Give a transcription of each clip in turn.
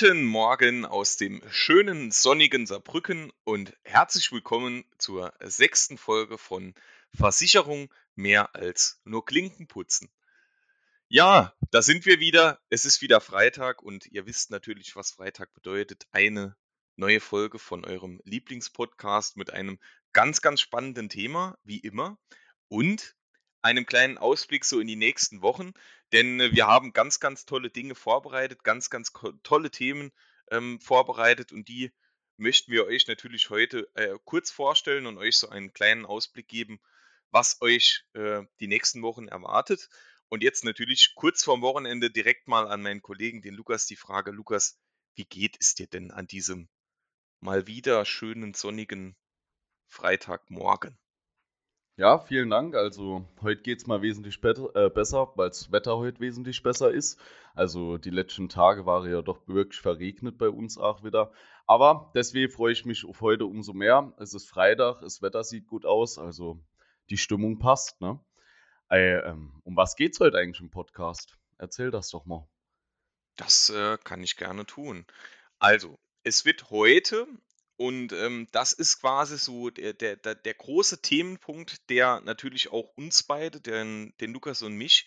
Guten Morgen aus dem schönen sonnigen Saarbrücken und herzlich willkommen zur sechsten Folge von Versicherung mehr als nur Klinken putzen. Ja, da sind wir wieder. Es ist wieder Freitag und ihr wisst natürlich, was Freitag bedeutet. Eine neue Folge von eurem Lieblingspodcast mit einem ganz, ganz spannenden Thema, wie immer. Und einem kleinen Ausblick so in die nächsten Wochen, denn äh, wir haben ganz, ganz tolle Dinge vorbereitet, ganz, ganz tolle Themen ähm, vorbereitet und die möchten wir euch natürlich heute äh, kurz vorstellen und euch so einen kleinen Ausblick geben, was euch äh, die nächsten Wochen erwartet. Und jetzt natürlich kurz vorm Wochenende direkt mal an meinen Kollegen, den Lukas, die Frage, Lukas, wie geht es dir denn an diesem mal wieder schönen sonnigen Freitagmorgen? Ja, vielen Dank. Also heute geht es mal wesentlich äh, besser, weil das Wetter heute wesentlich besser ist. Also die letzten Tage waren ja doch wirklich verregnet bei uns auch wieder. Aber deswegen freue ich mich auf heute umso mehr. Es ist Freitag, das Wetter sieht gut aus, also die Stimmung passt. Ne? Äh, ähm, um was geht es heute eigentlich im Podcast? Erzähl das doch mal. Das äh, kann ich gerne tun. Also, es wird heute und ähm, das ist quasi so der, der, der, der große Themenpunkt, der natürlich auch uns beide, den, den Lukas und mich,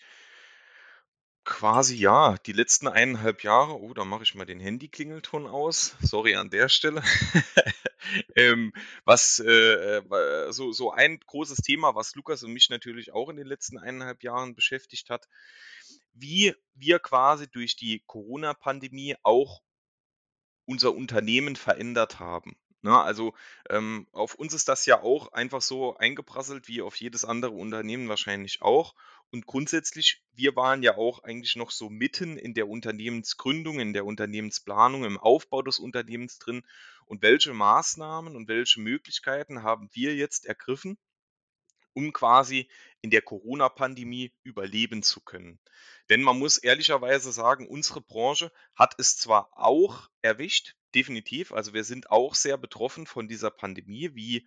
quasi ja, die letzten eineinhalb Jahre, oh, da mache ich mal den Handyklingelton aus, sorry an der Stelle, ähm, was äh, äh, so, so ein großes Thema, was Lukas und mich natürlich auch in den letzten eineinhalb Jahren beschäftigt hat, wie wir quasi durch die Corona-Pandemie auch unser Unternehmen verändert haben. Ne, also ähm, auf uns ist das ja auch einfach so eingeprasselt wie auf jedes andere Unternehmen wahrscheinlich auch. Und grundsätzlich, wir waren ja auch eigentlich noch so mitten in der Unternehmensgründung, in der Unternehmensplanung, im Aufbau des Unternehmens drin. Und welche Maßnahmen und welche Möglichkeiten haben wir jetzt ergriffen, um quasi in der Corona-Pandemie überleben zu können. Denn man muss ehrlicherweise sagen, unsere Branche hat es zwar auch erwischt, definitiv, also wir sind auch sehr betroffen von dieser Pandemie, wie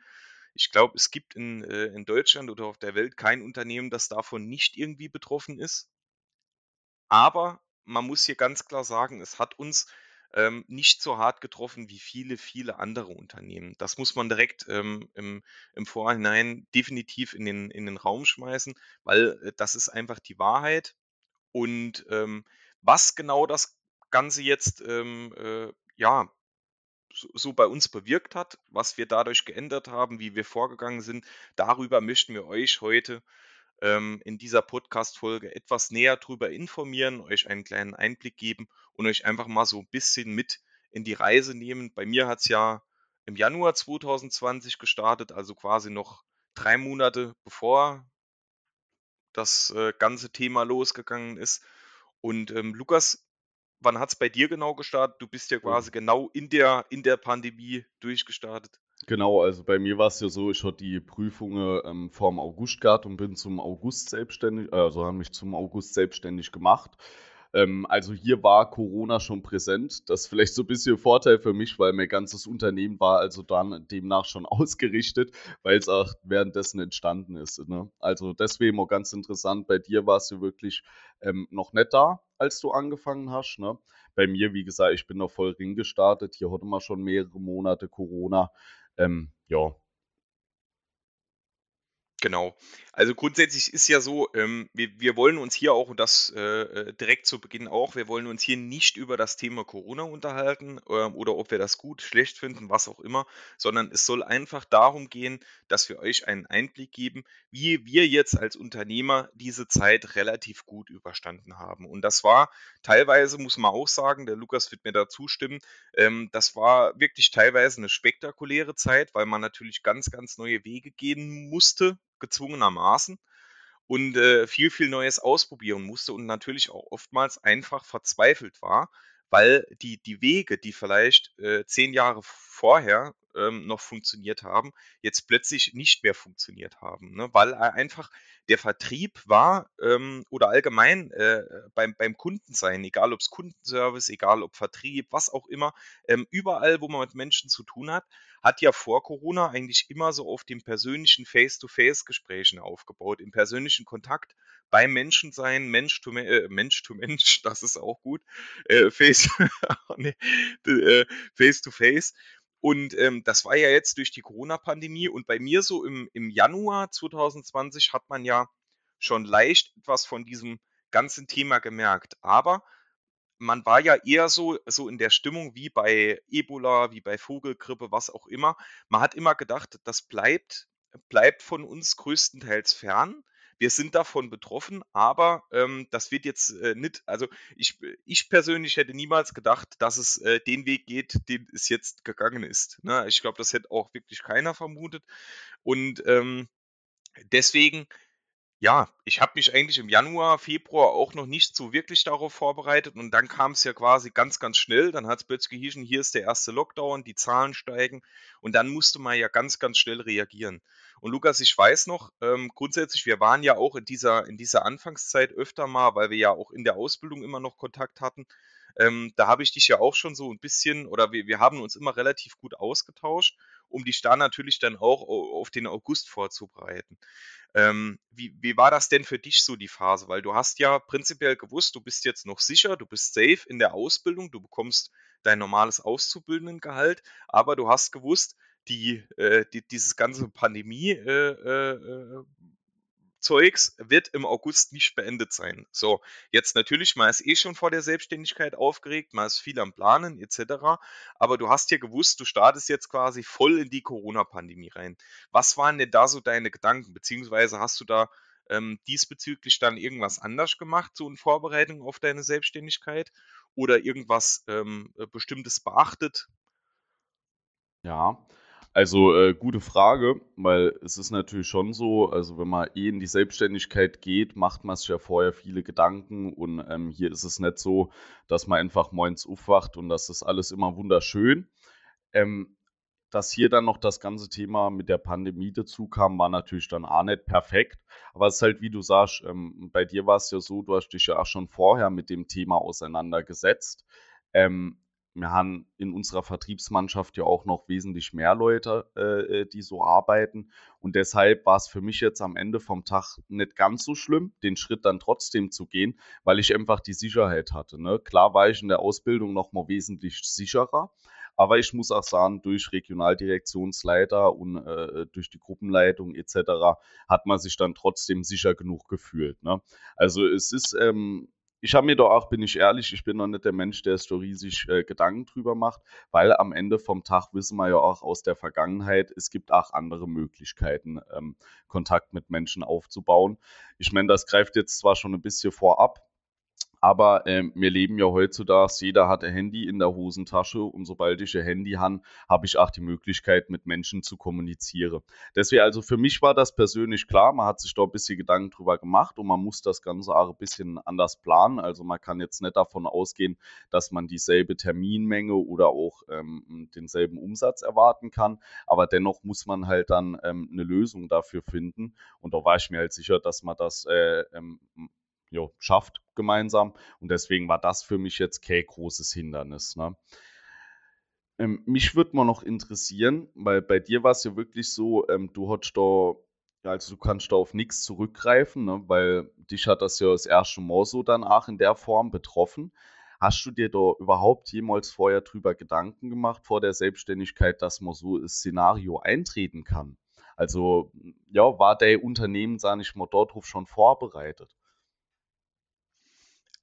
ich glaube, es gibt in, äh, in Deutschland oder auf der Welt kein Unternehmen, das davon nicht irgendwie betroffen ist. Aber man muss hier ganz klar sagen, es hat uns ähm, nicht so hart getroffen wie viele, viele andere Unternehmen. Das muss man direkt ähm, im, im Vorhinein definitiv in den, in den Raum schmeißen, weil äh, das ist einfach die Wahrheit. Und ähm, was genau das Ganze jetzt ähm, äh, ja so, bei uns bewirkt hat, was wir dadurch geändert haben, wie wir vorgegangen sind, darüber möchten wir euch heute ähm, in dieser Podcast-Folge etwas näher drüber informieren, euch einen kleinen Einblick geben und euch einfach mal so ein bisschen mit in die Reise nehmen. Bei mir hat es ja im Januar 2020 gestartet, also quasi noch drei Monate bevor das äh, ganze Thema losgegangen ist. Und ähm, Lukas, wann hat es bei dir genau gestartet? Du bist ja quasi genau in der, in der Pandemie durchgestartet. Genau, also bei mir war es ja so, ich hatte die Prüfungen ähm, vor August gehabt und bin zum August selbstständig, also habe mich zum August selbstständig gemacht. Ähm, also hier war Corona schon präsent. Das ist vielleicht so ein bisschen Vorteil für mich, weil mein ganzes Unternehmen war also dann demnach schon ausgerichtet, weil es auch währenddessen entstanden ist. Ne? Also deswegen auch ganz interessant, bei dir warst du wirklich ähm, noch nicht da, als du angefangen hast. Ne? Bei mir, wie gesagt, ich bin noch voll Ring gestartet. Hier hatte man schon mehrere Monate Corona. Ähm, ja, Genau. Also grundsätzlich ist ja so, ähm, wir, wir wollen uns hier auch, und das äh, äh, direkt zu Beginn auch, wir wollen uns hier nicht über das Thema Corona unterhalten äh, oder ob wir das gut, schlecht finden, was auch immer, sondern es soll einfach darum gehen, dass wir euch einen Einblick geben, wie wir jetzt als Unternehmer diese Zeit relativ gut überstanden haben. Und das war teilweise, muss man auch sagen, der Lukas wird mir da zustimmen, ähm, das war wirklich teilweise eine spektakuläre Zeit, weil man natürlich ganz, ganz neue Wege gehen musste gezwungenermaßen und äh, viel, viel Neues ausprobieren musste und natürlich auch oftmals einfach verzweifelt war, weil die, die Wege, die vielleicht äh, zehn Jahre vorher ähm, noch funktioniert haben, jetzt plötzlich nicht mehr funktioniert haben, ne? weil einfach der Vertrieb war ähm, oder allgemein äh, beim, beim Kundensein, egal ob es Kundenservice, egal ob Vertrieb, was auch immer, ähm, überall, wo man mit Menschen zu tun hat, hat ja vor Corona eigentlich immer so auf den persönlichen Face-to-Face-Gesprächen aufgebaut, im persönlichen Kontakt beim Menschen sein, Mensch to, äh, Mensch, to Mensch, das ist auch gut, äh, face, nee, äh, face to face. Und ähm, das war ja jetzt durch die Corona-Pandemie und bei mir so im, im Januar 2020 hat man ja schon leicht etwas von diesem ganzen Thema gemerkt. Aber man war ja eher so, so in der Stimmung wie bei Ebola, wie bei Vogelgrippe, was auch immer. Man hat immer gedacht, das bleibt, bleibt von uns größtenteils fern. Wir sind davon betroffen, aber ähm, das wird jetzt äh, nicht, also ich, ich persönlich hätte niemals gedacht, dass es äh, den Weg geht, den es jetzt gegangen ist. Ne? Ich glaube, das hätte auch wirklich keiner vermutet. Und ähm, deswegen ja, ich habe mich eigentlich im Januar, Februar auch noch nicht so wirklich darauf vorbereitet und dann kam es ja quasi ganz, ganz schnell. Dann hat es plötzlich gehießen, hier ist der erste Lockdown, die Zahlen steigen und dann musste man ja ganz, ganz schnell reagieren. Und Lukas, ich weiß noch, ähm, grundsätzlich, wir waren ja auch in dieser, in dieser Anfangszeit öfter mal, weil wir ja auch in der Ausbildung immer noch Kontakt hatten. Ähm, da habe ich dich ja auch schon so ein bisschen, oder wir, wir haben uns immer relativ gut ausgetauscht, um dich da natürlich dann auch auf den August vorzubereiten. Ähm, wie, wie war das denn für dich so die Phase? Weil du hast ja prinzipiell gewusst, du bist jetzt noch sicher, du bist safe in der Ausbildung, du bekommst dein normales Auszubildendengehalt, aber du hast gewusst, die, äh, die dieses ganze Pandemie äh, äh, Zeugs wird im August nicht beendet sein. So, jetzt natürlich, man ist eh schon vor der Selbstständigkeit aufgeregt, man ist viel am Planen etc. Aber du hast ja gewusst, du startest jetzt quasi voll in die Corona-Pandemie rein. Was waren denn da so deine Gedanken? Beziehungsweise hast du da ähm, diesbezüglich dann irgendwas anders gemacht, so in Vorbereitung auf deine Selbstständigkeit? Oder irgendwas ähm, äh, Bestimmtes beachtet? Ja, also äh, gute Frage, weil es ist natürlich schon so, also wenn man eh in die Selbstständigkeit geht, macht man sich ja vorher viele Gedanken und ähm, hier ist es nicht so, dass man einfach morgens aufwacht und das ist alles immer wunderschön. Ähm, dass hier dann noch das ganze Thema mit der Pandemie dazu kam, war natürlich dann auch nicht perfekt. Aber es ist halt, wie du sagst, ähm, bei dir war es ja so, du hast dich ja auch schon vorher mit dem Thema auseinandergesetzt. Ähm, wir haben in unserer Vertriebsmannschaft ja auch noch wesentlich mehr Leute, äh, äh, die so arbeiten. Und deshalb war es für mich jetzt am Ende vom Tag nicht ganz so schlimm, den Schritt dann trotzdem zu gehen, weil ich einfach die Sicherheit hatte. Ne? Klar war ich in der Ausbildung noch mal wesentlich sicherer. Aber ich muss auch sagen, durch Regionaldirektionsleiter und äh, durch die Gruppenleitung etc. hat man sich dann trotzdem sicher genug gefühlt. Ne? Also es ist ähm, ich habe mir doch auch, bin ich ehrlich, ich bin noch nicht der Mensch, der so riesig äh, Gedanken drüber macht, weil am Ende vom Tag wissen wir ja auch aus der Vergangenheit, es gibt auch andere Möglichkeiten, ähm, Kontakt mit Menschen aufzubauen. Ich meine, das greift jetzt zwar schon ein bisschen vorab, aber ähm, wir leben ja heutzutage, jeder hat ein Handy in der Hosentasche und sobald ich ein Handy habe, habe ich auch die Möglichkeit, mit Menschen zu kommunizieren. Deswegen, also für mich war das persönlich klar, man hat sich da ein bisschen Gedanken drüber gemacht und man muss das Ganze auch ein bisschen anders planen. Also man kann jetzt nicht davon ausgehen, dass man dieselbe Terminmenge oder auch ähm, denselben Umsatz erwarten kann, aber dennoch muss man halt dann ähm, eine Lösung dafür finden und da war ich mir halt sicher, dass man das äh, ähm, jo, schafft gemeinsam. Und deswegen war das für mich jetzt kein großes Hindernis. Ne? Ähm, mich würde mal noch interessieren, weil bei dir war es ja wirklich so, ähm, du hast da, also du kannst da auf nichts zurückgreifen, ne? weil dich hat das ja das erste Mal so danach in der Form betroffen. Hast du dir da überhaupt jemals vorher drüber Gedanken gemacht, vor der Selbstständigkeit, dass man so ein Szenario eintreten kann? Also, ja, war der Unternehmen, sage ich mal, dort schon vorbereitet?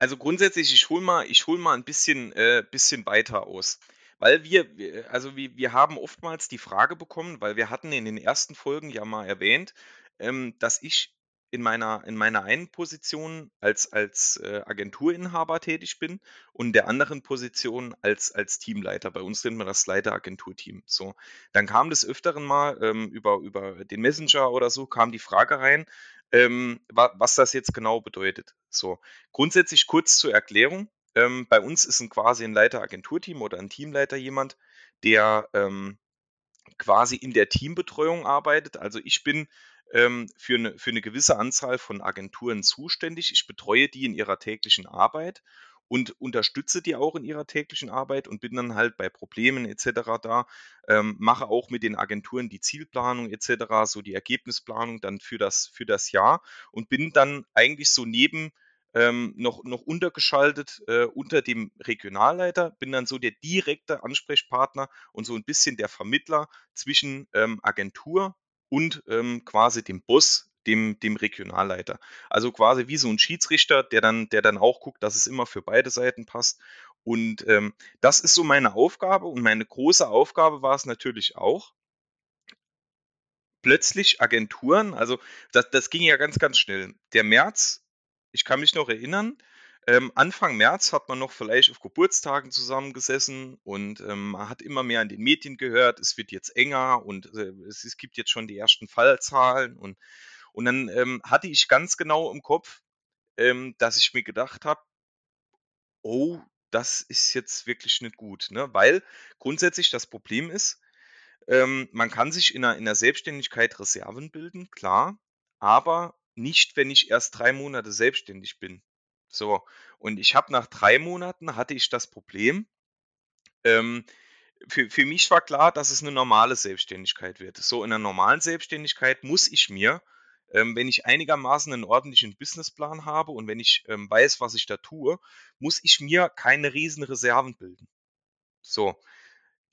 Also grundsätzlich, ich hole mal, ich hol mal ein bisschen, äh, bisschen weiter aus. Weil wir, also wir, wir haben oftmals die Frage bekommen, weil wir hatten in den ersten Folgen ja mal erwähnt, ähm, dass ich in meiner, in meiner einen Position als, als äh, Agenturinhaber tätig bin und der anderen Position als, als Teamleiter. Bei uns nennen wir das Leiter-Agenturteam. So, dann kam des Öfteren mal ähm, über, über den Messenger oder so, kam die Frage rein, ähm, wa was das jetzt genau bedeutet. So, grundsätzlich kurz zur Erklärung. Ähm, bei uns ist ein quasi ein Leiter Agenturteam oder ein Teamleiter jemand, der ähm, quasi in der Teambetreuung arbeitet. Also ich bin ähm, für, eine, für eine gewisse Anzahl von Agenturen zuständig. Ich betreue die in ihrer täglichen Arbeit und unterstütze die auch in ihrer täglichen Arbeit und bin dann halt bei Problemen et cetera da, ähm, mache auch mit den Agenturen die Zielplanung et cetera, so die Ergebnisplanung dann für das für das Jahr und bin dann eigentlich so neben ähm, noch noch untergeschaltet, äh, unter dem Regionalleiter, bin dann so der direkte Ansprechpartner und so 'n bisschen der Vermittler zwischen, ähm, Agentur und, ähm, quasi dem Boss, dem dem Regionalleiter. Also, quasi wie so 'n Schiedsrichter, der dann der dann auch guckt, dass es immer für beide Seiten passt. Und, ähm, das ist so meine Aufgabe und meine große Aufgabe war's natürlich auch plötzlich Agenturen also, das das ging ja ganz, ganz schnell. Der März, ich kann mich noch erinnern, ähm, Anfang März hat man noch vielleicht auf Geburtstagen zusammengesessen und, ähm, man hat immer mehr in den Medien gehört, es wird jetzt enger und, äh, es es gibt jetzt schon die ersten Fallzahlen und und dann, ähm, hatte ich ganz genau im Kopf, ähm, dass ich mir gedacht habe „Oh, das ist jetzt wirklich nicht gut“, ne? Weil grundsätzlich das Problem ist, ähm, man kann sich in 'ner in 'ner Selbstständigkeit Reserven bilden, klar, aber nicht, wenn ich erst 3 Monate selbstständig bin. So, und ich habe nach 3 Monaten hatte ich das Problem ähm, für für mich war klar, dass es 'ne normale Selbstständigkeit wird. So in 'ner normalen Selbstständigkeit muss ich mir, ähm, wenn ich einigermaßen 'nen ordentlichen Businessplan habe und wenn ich, ähm, weiß, was ich da tue, muss ich mir keine riesen Reserven bilden. So,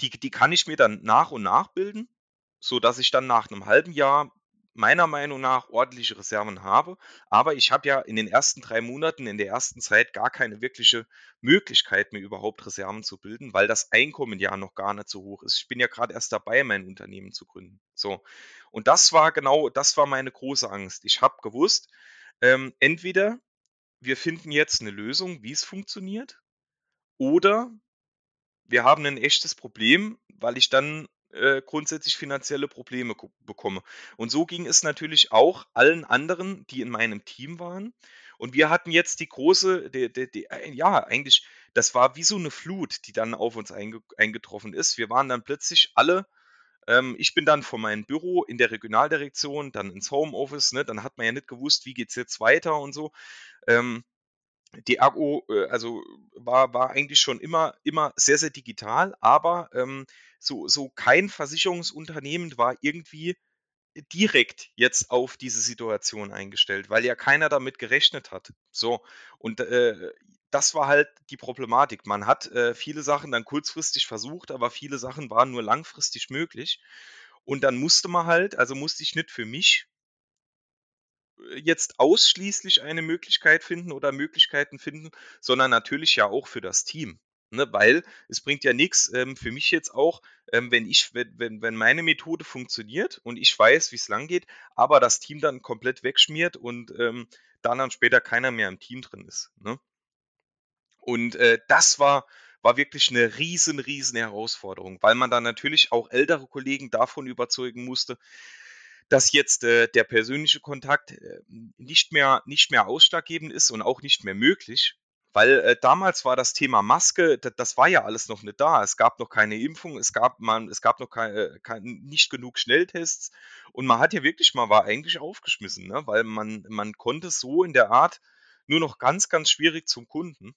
die die kann ich mir dann nach und nach bilden, sodass ich dann nach 'nem halben Jahr meiner Meinung nach ordentliche Reserven habe. Aber ich habe ja in den ersten 3 Monaten, in der ersten Zeit gar keine wirkliche Möglichkeit, mir überhaupt Reserven zu bilden, weil das Einkommen ja noch gar nicht so hoch ist. Ich bin ja grad erst dabei, mein Unternehmen zu gründen. So, und das war genau das war meine große Angst. Ich habe gewusst, ähm, entweder wir finden jetzt 'ne Lösung, wie's funktioniert, oder wir haben 'nen echtes Problem, weil ich dann, äh, grundsätzlich finanzielle Probleme ko bekomme. Und so ging es natürlich auch allen anderen, die in meinem Team waren. Und wir hatten jetzt die große de de de äh, ja, eigentlich das war wie so 'ne Flut, die dann auf uns einge eingetroffen ist. Wir waren dann plötzlich alle ähm, ich bin dann von meinem Büro in der Regionaldirektion dann ins Homeoffice, ne? Dann hat man ja nicht gewusst, wie geht's jetzt weiter und so. Ähm, die Ergo, äh, also war war eigentlich schon immer immer sehr, sehr digital, aber, ähm, so so kein Versicherungsunternehmen war irgendwie direkt jetzt auf diese Situation eingestellt, weil ja keiner damit gerechnet hat. So, und, äh, das war halt die Problematik. Man hat, äh, viele Sachen dann kurzfristig versucht, aber viele Sachen waren nur langfristig möglich. Und dann musste man halt also musste ich nicht für mich äh, jetzt ausschließlich eine Möglichkeit finden oder Möglichkeiten finden, sondern natürlich ja auch für das Team, ne? Weil es bringt ja nix, ähm, für mich jetzt auch, ähm, wenn ich wenn wenn meine Methode funktioniert und ich weiß, wie's langgeht, aber das Team dann komplett wegschmiert und, ähm, da dann später keiner mehr im Team drin ist, ne? Und, äh, das war war wirklich 'ne riesen, riesen Herausforderung, weil man dann natürlich auch ältere Kollegen davon überzeugen musste, dass jetzt, äh, der persönliche Kontakt, äh, nicht mehr nicht mehr ausschlaggebend ist und auch nicht mehr möglich, weil, äh, damals war das Thema Maske, das war ja alles noch nicht da. Es gab noch keine Impfung, es gab man es gab noch kei äh, kein nicht genug Schnelltests und man hat ja wirklich man war eigentlich aufgeschmissen, ne? Weil man man konnte so in der Art nur noch ganz, ganz schwierig zum Kunden.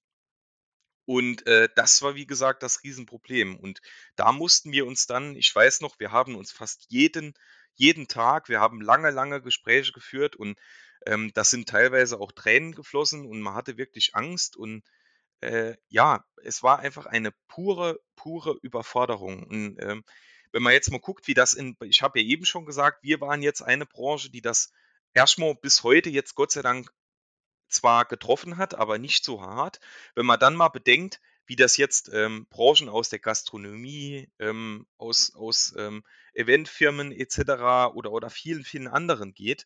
Und, äh, das war, wie gesagt, das Riesenproblem. Und da mussten wir uns dann ich weiß noch, wir haben uns fast jeden jeden Tag wir haben lange, lange Gespräche geführt und, ähm, da sind teilweise auch Tränen geflossen und man hatte wirklich Angst und, äh, ja, es war einfach eine pure, pure Überforderung. Und, ähm, wenn man jetzt mal guckt, wie das in ich habe ja eben schon gesagt, wir waren jetzt eine Branche, die das erst mal bis heute jetzt Gott sei Dank zwar getroffen hat, aber nicht so hart. Wenn man dann mal bedenkt, wie das jetzt, ähm, Branchen aus der Gastronomie, ähm, aus aus, ähm, Eventfirmen et cetera oder oder vielen, vielen anderen geht,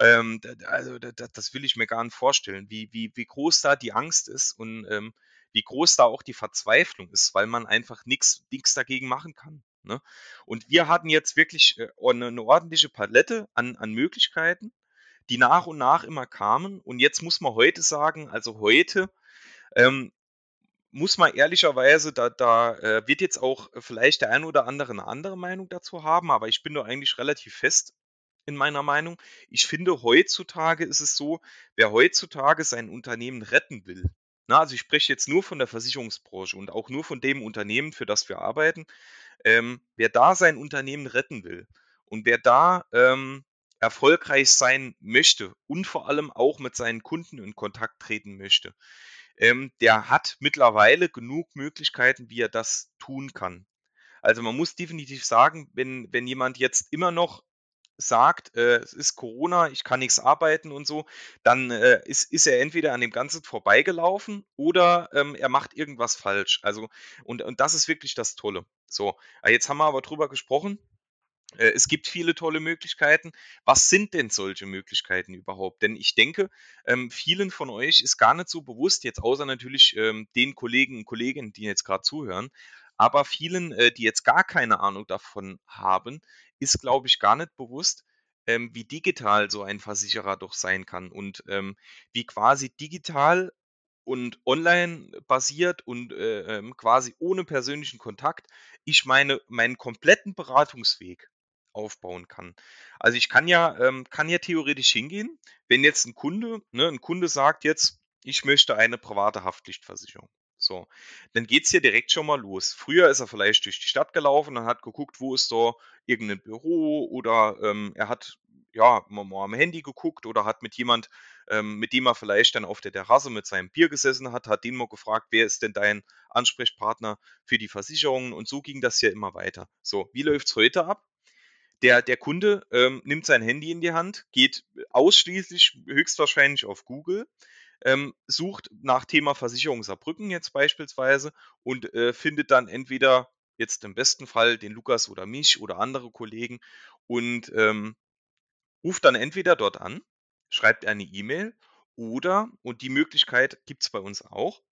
ähm, also d d das will ich mir gar nicht vorstellen, wie wie wie groß da die Angst ist und, ähm, wie groß da auch die Verzweiflung ist, weil man einfach nix dagegen machen kann, ne? Und wir hatten jetzt wirklich, äh, o 'ne ordentliche Palette an an Möglichkeiten, die nach und nach immer kamen. Und jetzt muss man heute sagen also heute, ähm, muss man ehrlicherweise da da, äh, wird jetzt auch vielleicht der ein oder andere 'ne andere Meinung dazu haben, aber ich bin da eigentlich relativ fest in meiner Meinung. Ich finde, heutzutage ist es so, wer heutzutage sein Unternehmen retten will, Na, also ich spreche jetzt nur von der Versicherungsbranche und auch nur von dem Unternehmen, für das wir arbeiten. Ähm, wer da sein Unternehmen retten will und wer da ähm, erfolgreich sein möchte und vor allem auch mit seinen Kunden in Kontakt treten möchte, ähm, der hat mittlerweile genug Möglichkeiten, wie er das tun kann. Also man muss definitiv sagen, wenn, wenn jemand jetzt immer noch sagt, äh, es ist Corona, ich kann nichts arbeiten und so, dann äh, ist, ist er entweder an dem Ganzen vorbeigelaufen oder ähm, er macht irgendwas falsch. Also, und, und das ist wirklich das Tolle. So, äh, jetzt haben wir aber drüber gesprochen. Äh, es gibt viele tolle Möglichkeiten. Was sind denn solche Möglichkeiten überhaupt? Denn ich denke, ähm, vielen von euch ist gar nicht so bewusst, jetzt außer natürlich ähm, den Kollegen und Kolleginnen, die jetzt gerade zuhören, aber vielen, äh, die jetzt gar keine Ahnung davon haben, ist, glaube ich, gar nicht bewusst, ähm, wie digital so ein Versicherer doch sein kann und ähm, wie quasi digital und online basiert und äh, ähm, quasi ohne persönlichen Kontakt ich meine meinen kompletten Beratungsweg aufbauen kann. Also ich kann ja ähm, kann ja theoretisch hingehen, wenn jetzt ein Kunde, ne, ein Kunde sagt jetzt, ich möchte eine private Haftpflichtversicherung. So, dann geht's hier direkt schon mal los. Früher ist er vielleicht durch die Stadt gelaufen und hat geguckt, wo ist da irgendein Büro oder ähm, er hat ja mal, mal am Handy geguckt oder hat mit jemand, ähm, mit dem er vielleicht dann auf der Terrasse mit seinem Bier gesessen hat, hat den mal gefragt, wer ist denn dein Ansprechpartner für die Versicherungen und so ging das ja immer weiter. So, wie läuft's heute ab? Der, der Kunde ähm, nimmt sein Handy in die Hand, geht ausschließlich höchstwahrscheinlich auf Google, ähm, sucht nach Thema Versicherung Saarbrücken jetzt beispielsweise und äh, findet dann entweder jetzt im besten Fall den Lukas oder mich oder andere Kollegen und ähm, ruft dann entweder dort an, schreibt eine E-Mail oder, und die Möglichkeit gibt es bei uns auch,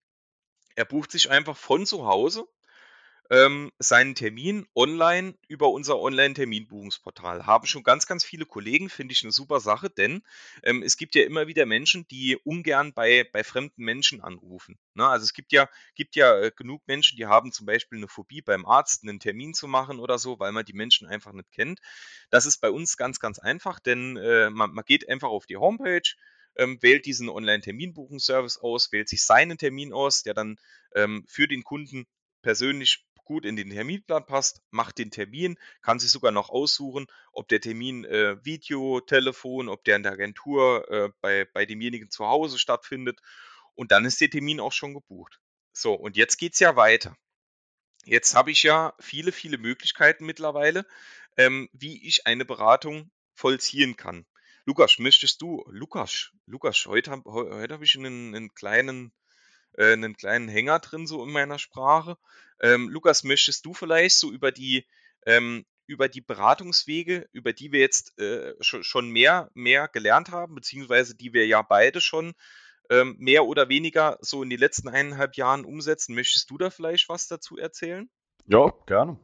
er bucht sich einfach von zu Hause ähm, seinen Termin online über unser Online-Terminbuchungsportal. Haben schon ganz, ganz viele Kollegen, finde ich eine super Sache, denn ähm, es gibt ja immer wieder Menschen, die ungern bei, bei fremden Menschen anrufen. Ne? Also es gibt ja, gibt ja äh, genug Menschen, die haben zum Beispiel eine Phobie beim Arzt, einen Termin zu machen oder so, weil man die Menschen einfach nicht kennt. Das ist bei uns ganz, ganz einfach, denn äh, man, man geht einfach auf die Homepage, ähm, wählt diesen Online-Terminbuchungsservice aus, wählt sich seinen Termin aus, der dann ähm, für den Kunden persönlich gut in den Terminplan passt, macht den Termin, kann sich sogar noch aussuchen, ob der Termin äh, Video, Telefon, ob der in der Agentur äh, bei, bei demjenigen zu Hause stattfindet. Und dann ist der Termin auch schon gebucht. So, und jetzt geht es ja weiter. Jetzt habe ich ja viele, viele Möglichkeiten mittlerweile, ähm, wie ich eine Beratung vollziehen kann. Lukas, möchtest du, Lukas, Lukas, heute, heute habe ich einen, einen kleinen äh, einen kleinen Hänger drin, so in meiner Sprache. Ähm, Lukas, möchtest du vielleicht so über die, ähm, über die Beratungswege, über die wir jetzt äh, schon, mehr, mehr gelernt haben, beziehungsweise die wir ja beide schon ähm, mehr oder weniger so in den letzten eineinhalb Jahren umsetzen, möchtest du da vielleicht was dazu erzählen? Ja, gerne.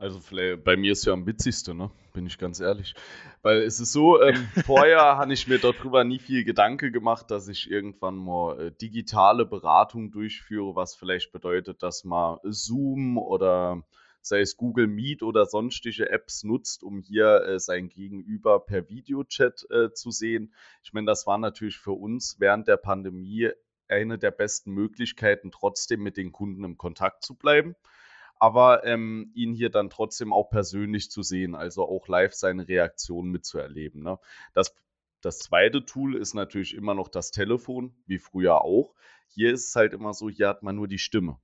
Also bei mir ist ja am witzigsten, ne? bin ich ganz ehrlich. Weil es ist so, ähm, vorher habe ich mir darüber nie viel Gedanke gemacht, dass ich irgendwann mal äh, digitale Beratung durchführe, was vielleicht bedeutet, dass man Zoom oder sei es Google Meet oder sonstige Apps nutzt, um hier äh, sein Gegenüber per Videochat äh, zu sehen. Ich meine, das war natürlich für uns während der Pandemie eine der besten Möglichkeiten, trotzdem mit den Kunden im Kontakt zu bleiben aber ähm, ihn hier dann trotzdem auch persönlich zu sehen, also auch live seine Reaktionen mitzuerleben. Ne? Das, das zweite Tool ist natürlich immer noch das Telefon, wie früher auch. Hier ist es halt immer so, hier hat man nur die Stimme.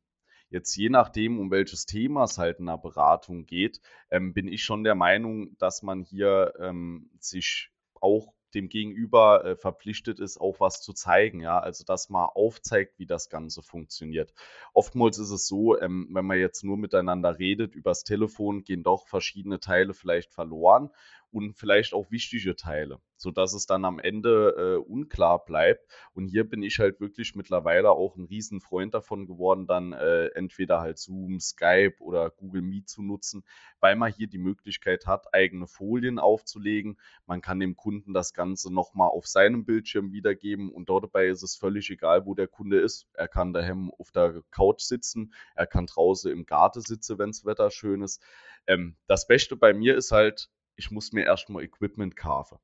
Jetzt je nachdem, um welches Thema es halt in einer Beratung geht, ähm, bin ich schon der Meinung, dass man hier ähm, sich auch dem Gegenüber äh, verpflichtet ist, auch was zu zeigen, ja, also dass man aufzeigt, wie das Ganze funktioniert. Oftmals ist es so, ähm, wenn man jetzt nur miteinander redet übers Telefon, gehen doch verschiedene Teile vielleicht verloren und vielleicht auch wichtige Teile, sodass es dann am Ende äh, unklar bleibt. Und hier bin ich halt wirklich mittlerweile auch ein Riesenfreund davon geworden, dann äh, entweder halt Zoom, Skype oder Google Meet zu nutzen, weil man hier die Möglichkeit hat, eigene Folien aufzulegen. Man kann dem Kunden das Ganze nochmal auf seinem Bildschirm wiedergeben und dort dabei ist es völlig egal, wo der Kunde ist. Er kann daheim auf der Couch sitzen, er kann draußen im Garten sitzen, wenn das Wetter schön ist. Ähm, das Beste bei mir ist halt, ich muss mir erstmal Equipment kaufen.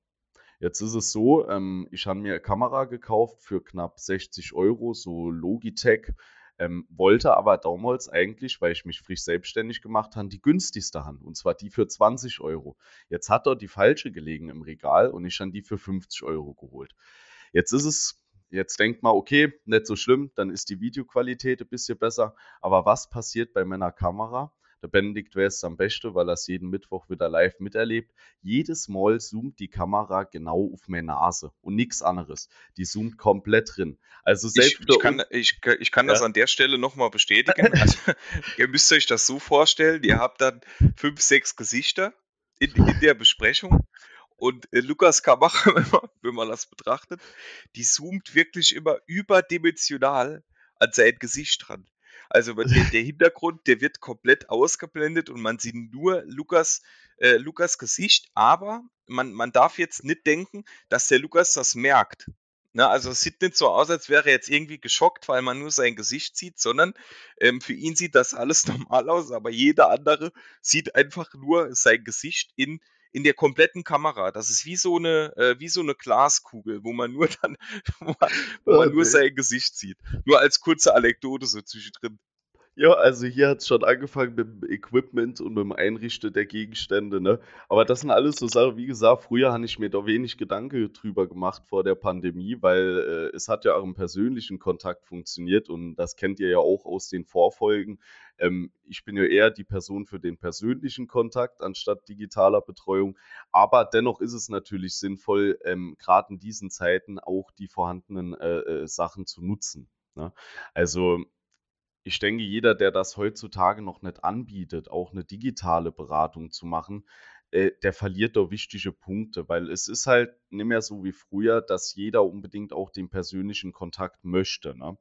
Jetzt ist es so, ähm, ich habe mir eine Kamera gekauft für knapp 60 Euro, so Logitech, ähm, wollte aber damals eigentlich, weil ich mich frisch selbstständig gemacht habe, die günstigste Hand, und zwar die für 20 Euro. Jetzt hat dort die falsche gelegen im Regal und ich habe die für 50 Euro geholt. Jetzt ist es, jetzt denkt man, okay, nicht so schlimm, dann ist die Videoqualität ein bisschen besser, aber was passiert bei meiner Kamera? Der Benedikt weiß am besten, weil er es jeden Mittwoch wieder live miterlebt. Jedes Mal zoomt die Kamera genau auf meine Nase und nichts anderes. Die zoomt komplett drin. Also selbst ich, ich kann, ich, ich kann ja. das an der Stelle nochmal bestätigen. Also, ihr müsst euch das so vorstellen, ihr habt dann fünf, sechs Gesichter in, in der Besprechung und äh, Lukas Kamach, wenn man, wenn man das betrachtet, die zoomt wirklich immer überdimensional an sein Gesicht dran. Also der, der, Hintergrund, der wird komplett ausgeblendet und man sieht nur Lukas, äh, Lukas Gesicht, aber man, man darf jetzt nicht denken, dass der Lukas das merkt. Na, also es sieht nicht so aus, als wäre er jetzt irgendwie geschockt, weil man nur sein Gesicht sieht, sondern ähm, für ihn sieht das alles normal aus, aber jeder andere sieht einfach nur sein Gesicht in in der kompletten Kamera. Das ist wie so eine, äh, wie so eine Glaskugel, wo man nur dann, wo man, wo man nur sein Gesicht sieht. Nur als kurze Anekdote so zwischendrin. Ja, also hier hat es schon angefangen mit dem Equipment und mit dem Einrichten der Gegenstände, ne? Aber das sind alles so Sachen, wie gesagt, früher habe ich mir da wenig Gedanken drüber gemacht vor der Pandemie, weil äh, es hat ja auch im persönlichen Kontakt funktioniert und das kennt ihr ja auch aus den Vorfolgen. Ähm, ich bin ja eher die Person für den persönlichen Kontakt anstatt digitaler Betreuung, aber dennoch ist es natürlich sinnvoll, ähm, gerade in diesen Zeiten auch die vorhandenen äh, äh, Sachen zu nutzen. Ne? Also ich denke, jeder, der das heutzutage noch nicht anbietet, auch eine digitale Beratung zu machen, äh, der verliert da wichtige Punkte, weil es ist halt nicht mehr so wie früher, dass jeder unbedingt auch den persönlichen Kontakt möchte. Ne?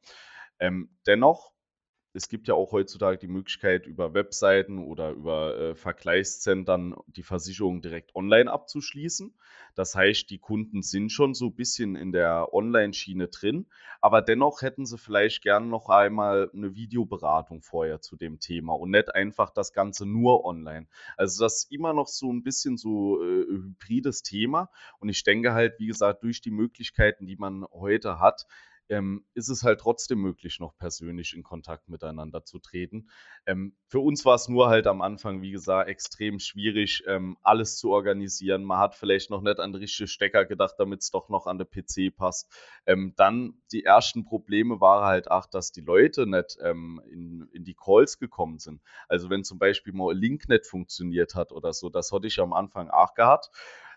Ähm, dennoch es gibt ja auch heutzutage die Möglichkeit, über Webseiten oder über äh, Vergleichszentren die Versicherung direkt online abzuschließen. Das heißt, die Kunden sind schon so ein bisschen in der Online-Schiene drin, aber dennoch hätten sie vielleicht gern noch einmal eine Videoberatung vorher zu dem Thema und nicht einfach das Ganze nur online. Also das ist immer noch so ein bisschen so äh, hybrides Thema und ich denke halt, wie gesagt, durch die Möglichkeiten, die man heute hat, ähm, ist es halt trotzdem möglich, noch persönlich in Kontakt miteinander zu treten. Ähm, für uns war es nur halt am Anfang, wie gesagt, extrem schwierig, ähm, alles zu organisieren. Man hat vielleicht noch nicht an den richtigen Stecker gedacht, damit es doch noch an den PC passt. Ähm, dann die ersten Probleme waren halt auch, dass die Leute nicht ähm, in, in die Calls gekommen sind. Also wenn zum Beispiel mal ein Link nicht funktioniert hat oder so, das hatte ich am Anfang auch gehabt.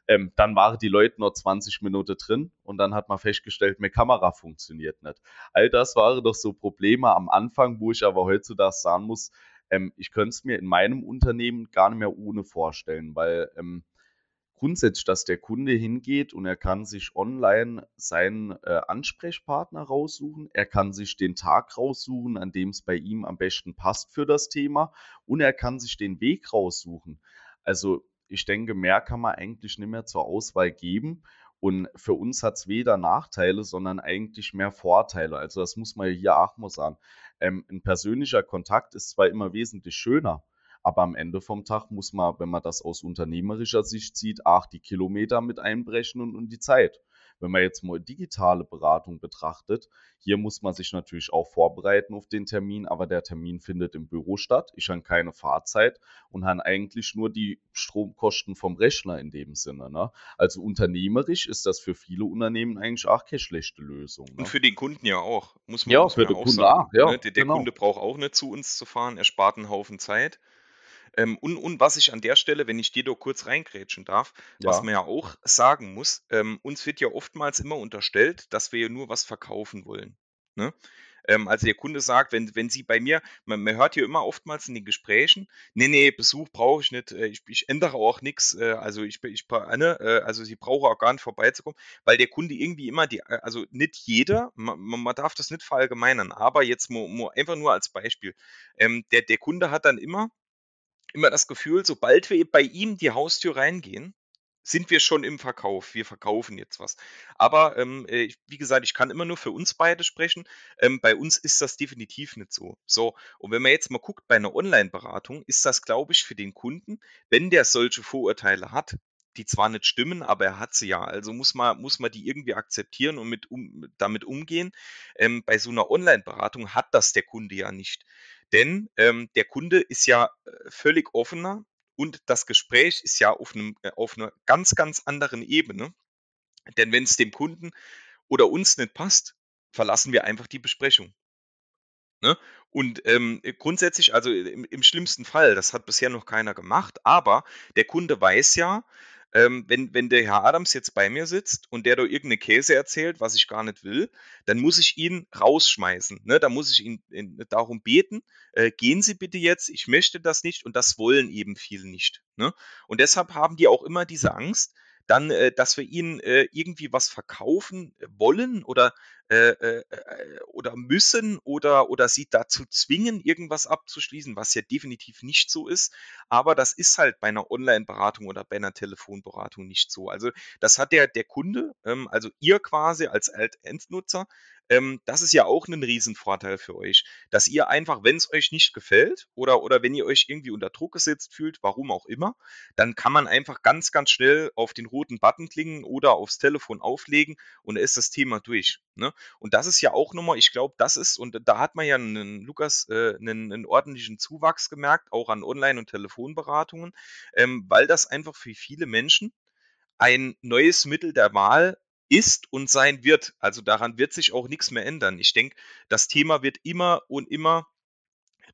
Ähm, dann waren die Leute nur 20 Minuten drin und dann hat man festgestellt, meine Kamera funktioniert nicht. All das waren doch so Probleme am Anfang, wo ich aber heutzutage sagen muss, ähm, ich könnte es mir in meinem Unternehmen gar nicht mehr ohne vorstellen, weil ähm, grundsätzlich, dass der Kunde hingeht und er kann sich online seinen äh, Ansprechpartner raussuchen, er kann sich den Tag raussuchen, an dem es bei ihm am besten passt für das Thema und er kann sich den Weg raussuchen. Also ich denke, mehr kann man eigentlich nicht mehr zur Auswahl geben. Und für uns hat es weder Nachteile, sondern eigentlich mehr Vorteile. Also das muss man hier auch mal sagen. Ähm, ein persönlicher Kontakt ist zwar immer wesentlich schöner, aber am Ende vom Tag muss man, wenn man das aus unternehmerischer Sicht sieht, auch die Kilometer mit einbrechen und, und die Zeit. Wenn man jetzt mal digitale Beratung betrachtet, hier muss man sich natürlich auch vorbereiten auf den Termin, aber der Termin findet im Büro statt. Ich habe keine Fahrzeit und habe eigentlich nur die Stromkosten vom Rechner in dem Sinne. Ne? Also unternehmerisch ist das für viele Unternehmen eigentlich auch keine schlechte Lösung. Ne? Und für den Kunden ja auch, muss man, ja, muss für den Kunden sagen. Auch, ja, ne? Der, der genau. Kunde braucht auch nicht zu uns zu fahren, er spart einen Haufen Zeit. Ähm, und, und was ich an der Stelle, wenn ich dir da kurz reingrätschen darf, was man ja auch sagen muss, ähm, uns wird ja oftmals immer unterstellt, dass wir ja nur was verkaufen wollen. Ne? Ähm, also der Kunde sagt, wenn, wenn Sie bei mir, man, man hört hier immer oftmals in den Gesprächen, nee, nee, Besuch brauche ich nicht, äh, ich, ich ändere auch nichts, äh, also ich, ich ne, äh, also Sie brauchen auch gar nicht vorbeizukommen, weil der Kunde irgendwie immer die, also nicht jeder, man, man darf das nicht verallgemeinern, aber jetzt mo, mo, einfach nur als Beispiel, ähm, der, der Kunde hat dann immer immer das Gefühl, sobald wir bei ihm die Haustür reingehen, sind wir schon im Verkauf. Wir verkaufen jetzt was. Aber ähm, äh, wie gesagt, ich kann immer nur für uns beide sprechen. Ähm, bei uns ist das definitiv nicht so. So, und wenn man jetzt mal guckt, bei einer Online-Beratung ist das, glaube ich, für den Kunden, wenn der solche Vorurteile hat, die zwar nicht stimmen, aber er hat sie ja. Also muss man, muss man die irgendwie akzeptieren und mit um, damit umgehen. Ähm, bei so einer Online-Beratung hat das der Kunde ja nicht. Denn ähm, der Kunde ist ja äh, völlig offener und das Gespräch ist ja auf, einem, äh, auf einer ganz, ganz anderen Ebene. Denn wenn es dem Kunden oder uns nicht passt, verlassen wir einfach die Besprechung. Ne? Und ähm, grundsätzlich, also im, im schlimmsten Fall, das hat bisher noch keiner gemacht, aber der Kunde weiß ja, ähm, wenn, wenn der Herr Adams jetzt bei mir sitzt und der da irgendeine Käse erzählt, was ich gar nicht will, dann muss ich ihn rausschmeißen. Ne? Da muss ich ihn in, darum beten, äh, gehen Sie bitte jetzt, ich möchte das nicht und das wollen eben viele nicht. Ne? Und deshalb haben die auch immer diese Angst, dann, äh, dass wir ihnen äh, irgendwie was verkaufen wollen oder, äh, äh, äh, oder müssen oder, oder sie dazu zwingen, irgendwas abzuschließen, was ja definitiv nicht so ist. Aber das ist halt bei einer Online-Beratung oder bei einer Telefonberatung nicht so. Also das hat der, der Kunde, ähm, also ihr quasi als Endnutzer, ähm, das ist ja auch ein Riesenvorteil für euch, dass ihr einfach, wenn es euch nicht gefällt oder, oder wenn ihr euch irgendwie unter Druck gesetzt fühlt, warum auch immer, dann kann man einfach ganz, ganz schnell auf den roten Button klicken oder aufs Telefon auflegen und ist das Thema durch. Ne? Und das ist ja auch nochmal, ich glaube, das ist, und da hat man ja einen, Lukas äh, einen, einen, ordentlichen Zuwachs gemerkt, auch an Online- und Telefonberatungen, ähm, weil das einfach für viele Menschen ein neues Mittel der Wahl ist und sein wird. Also daran wird sich auch nichts mehr ändern. Ich denke, das Thema wird immer und immer